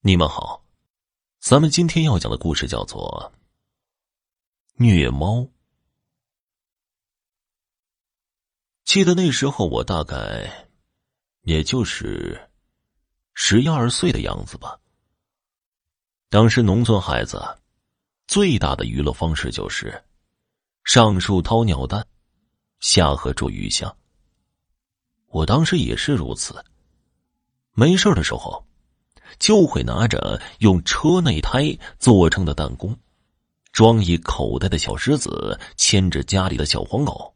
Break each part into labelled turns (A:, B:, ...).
A: 你们好，咱们今天要讲的故事叫做《虐猫》。记得那时候我大概也就是十一二岁的样子吧。当时农村孩子最大的娱乐方式就是上树掏鸟蛋，下河捉鱼虾。我当时也是如此。没事的时候，就会拿着用车内胎做成的弹弓，装一口袋的小石子，牵着家里的小黄狗，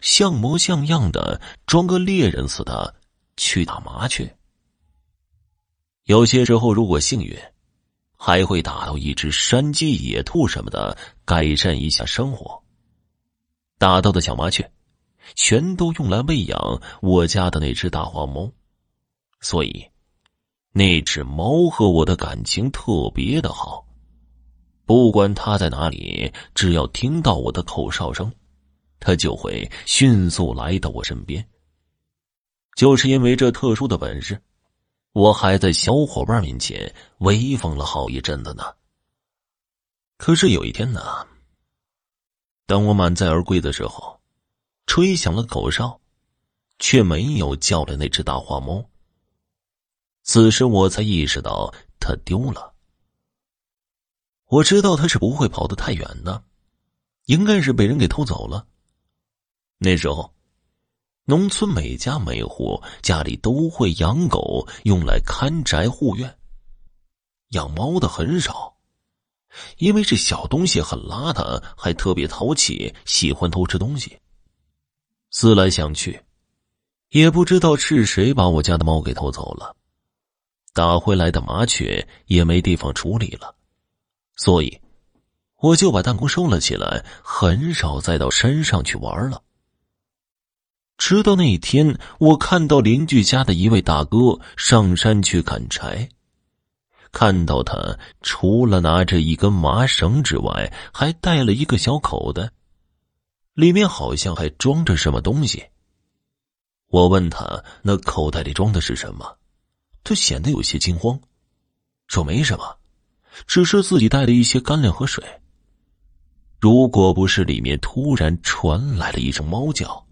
A: 像模像样的装个猎人似的去打麻雀。有些时候，如果幸运，还会打到一只山鸡、野兔什么的，改善一下生活。打到的小麻雀，全都用来喂养我家的那只大黄猫。所以，那只猫和我的感情特别的好。不管它在哪里，只要听到我的口哨声，它就会迅速来到我身边。就是因为这特殊的本事，我还在小伙伴面前威风了好一阵子呢。可是有一天呢，当我满载而归的时候，吹响了口哨，却没有叫来那只大花猫。此时我才意识到他丢了。我知道他是不会跑得太远的，应该是被人给偷走了。那时候，农村每家每户家里都会养狗，用来看宅护院。养猫的很少，因为这小东西很邋遢，还特别淘气，喜欢偷吃东西。思来想去，也不知道是谁把我家的猫给偷走了。打回来的麻雀也没地方处理了，所以我就把弹弓收了起来，很少再到山上去玩了。直到那一天，我看到邻居家的一位大哥上山去砍柴，看到他除了拿着一根麻绳之外，还带了一个小口袋，里面好像还装着什么东西。我问他：“那口袋里装的是什么？”他显得有些惊慌，说：“没什么，只是自己带了一些干粮和水。”如果不是里面突然传来了一声猫叫，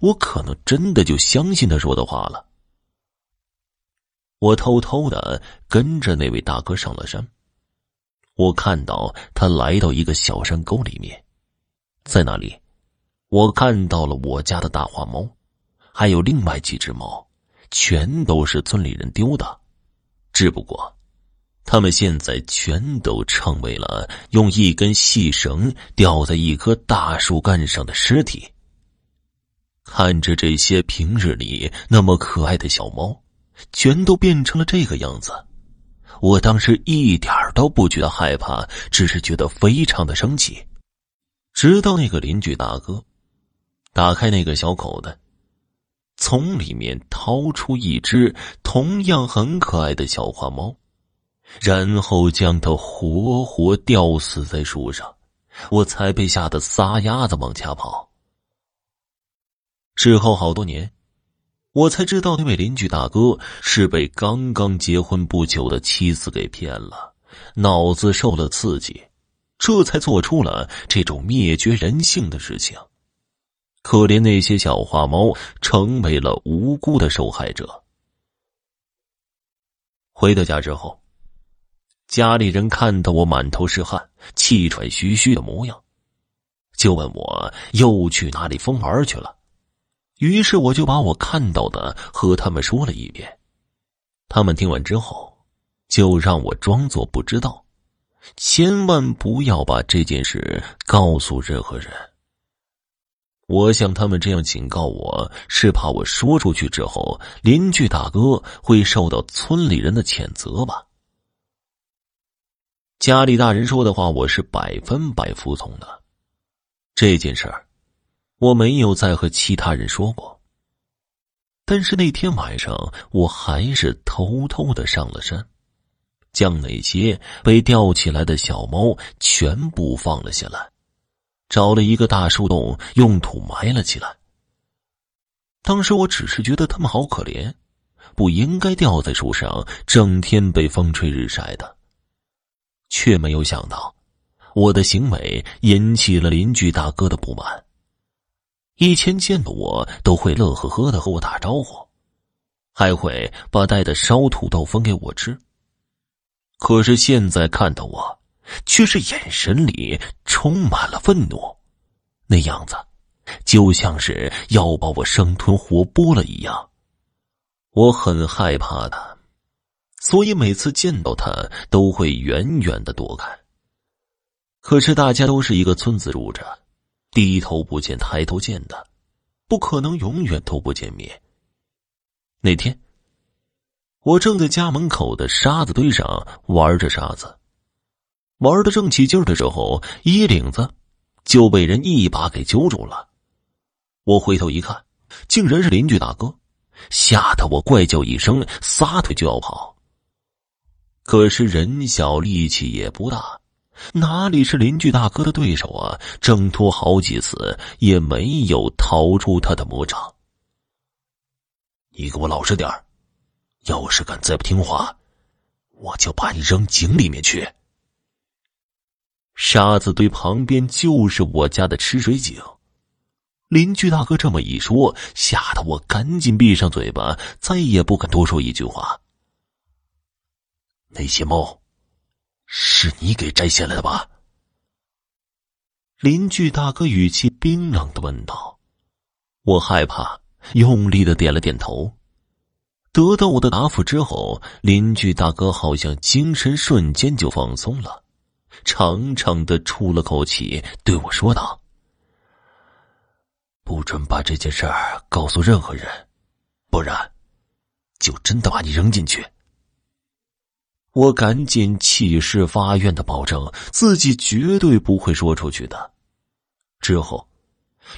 A: 我可能真的就相信他说的话了。我偷偷的跟着那位大哥上了山。我看到他来到一个小山沟里面，在那里，我看到了我家的大花猫，还有另外几只猫。全都是村里人丢的，只不过，他们现在全都成为了用一根细绳吊在一棵大树干上的尸体。看着这些平日里那么可爱的小猫，全都变成了这个样子，我当时一点都不觉得害怕，只是觉得非常的生气。直到那个邻居大哥打开那个小口袋。从里面掏出一只同样很可爱的小花猫，然后将它活活吊死在树上，我才被吓得撒丫子往家跑。之后好多年，我才知道那位邻居大哥是被刚刚结婚不久的妻子给骗了，脑子受了刺激，这才做出了这种灭绝人性的事情。可怜那些小花猫成为了无辜的受害者。回到家之后，家里人看到我满头是汗、气喘吁吁的模样，就问我又去哪里疯玩去了。于是我就把我看到的和他们说了一遍。他们听完之后，就让我装作不知道，千万不要把这件事告诉任何人。我想他们这样警告我是怕我说出去之后，邻居大哥会受到村里人的谴责吧。家里大人说的话，我是百分百服从的。这件事儿，我没有再和其他人说过。但是那天晚上，我还是偷偷的上了山，将那些被吊起来的小猫全部放了下来。找了一个大树洞，用土埋了起来。当时我只是觉得他们好可怜，不应该吊在树上，整天被风吹日晒的。却没有想到，我的行为引起了邻居大哥的不满。以前见到我都会乐呵呵的和我打招呼，还会把带的烧土豆分给我吃。可是现在看到我，却是眼神里充满了愤怒，那样子就像是要把我生吞活剥了一样。我很害怕他，所以每次见到他都会远远的躲开。可是大家都是一个村子住着。低头不见抬头见的，不可能永远都不见面。那天，我正在家门口的沙子堆上玩着沙子，玩的正起劲的时候，衣领子就被人一把给揪住了。我回头一看，竟然是邻居大哥，吓得我怪叫一声，撒腿就要跑。可是人小力气也不大。哪里是邻居大哥的对手啊！挣脱好几次也没有逃出他的魔掌。你给我老实点要是敢再不听话，我就把你扔井里面去。沙子堆旁边就是我家的吃水井，邻居大哥这么一说，吓得我赶紧闭上嘴巴，再也不敢多说一句话。那些猫。是你给摘下来的吧？邻居大哥语气冰冷的问道。我害怕，用力的点了点头。得到我的答复之后，邻居大哥好像精神瞬间就放松了，长长的出了口气，对我说道：“不准把这件事儿告诉任何人，不然，就真的把你扔进去。”我赶紧起誓发愿的保证自己绝对不会说出去的。之后，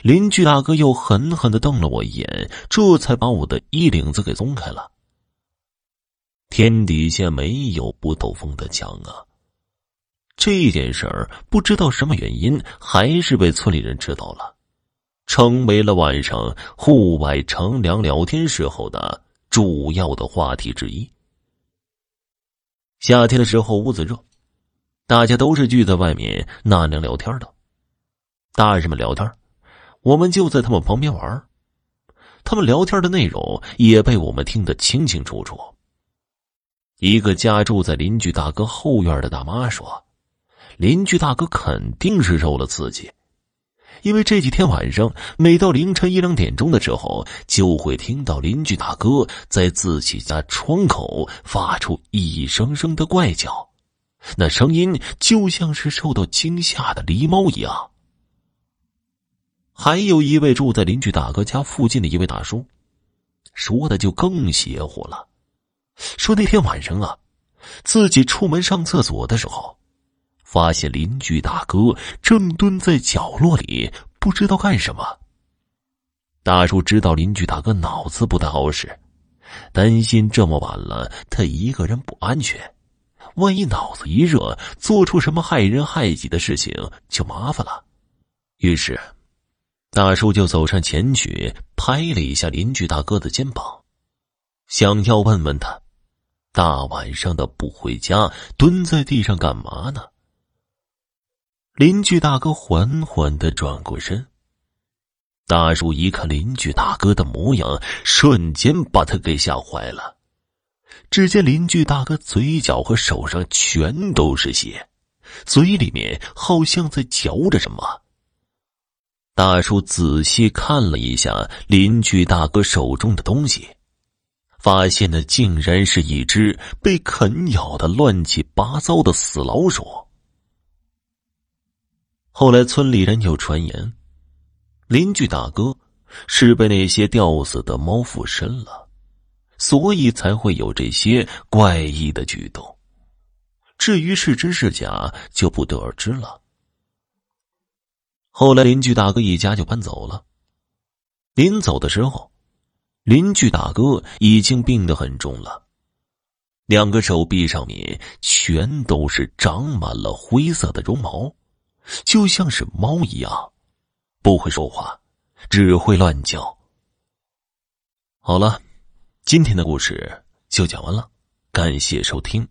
A: 邻居大哥又狠狠的瞪了我一眼，这才把我的衣领子给松开了。天底下没有不透风的墙啊！这件事儿不知道什么原因，还是被村里人知道了，成为了晚上户外乘凉聊天时候的主要的话题之一。夏天的时候，屋子热，大家都是聚在外面纳凉聊天的。大人们聊天，我们就在他们旁边玩。他们聊天的内容也被我们听得清清楚楚。一个家住在邻居大哥后院的大妈说：“邻居大哥肯定是受了刺激。”因为这几天晚上，每到凌晨一两点钟的时候，就会听到邻居大哥在自己家窗口发出一声声的怪叫，那声音就像是受到惊吓的狸猫一样。还有一位住在邻居大哥家附近的一位大叔，说的就更邪乎了，说那天晚上啊，自己出门上厕所的时候。发现邻居大哥正蹲在角落里，不知道干什么。大叔知道邻居大哥脑子不太好使，担心这么晚了他一个人不安全，万一脑子一热做出什么害人害己的事情就麻烦了。于是，大叔就走上前去拍了一下邻居大哥的肩膀，想要问问他，大晚上的不回家，蹲在地上干嘛呢？邻居大哥缓缓的转过身，大叔一看邻居大哥的模样，瞬间把他给吓坏了。只见邻居大哥嘴角和手上全都是血，嘴里面好像在嚼着什么。大叔仔细看了一下邻居大哥手中的东西，发现那竟然是一只被啃咬的乱七八糟的死老鼠。后来，村里人有传言，邻居大哥是被那些吊死的猫附身了，所以才会有这些怪异的举动。至于是真是假，就不得而知了。后来，邻居大哥一家就搬走了。临走的时候，邻居大哥已经病得很重了，两个手臂上面全都是长满了灰色的绒毛。就像是猫一样，不会说话，只会乱叫。好了。今天的故事就讲完了，感谢收听。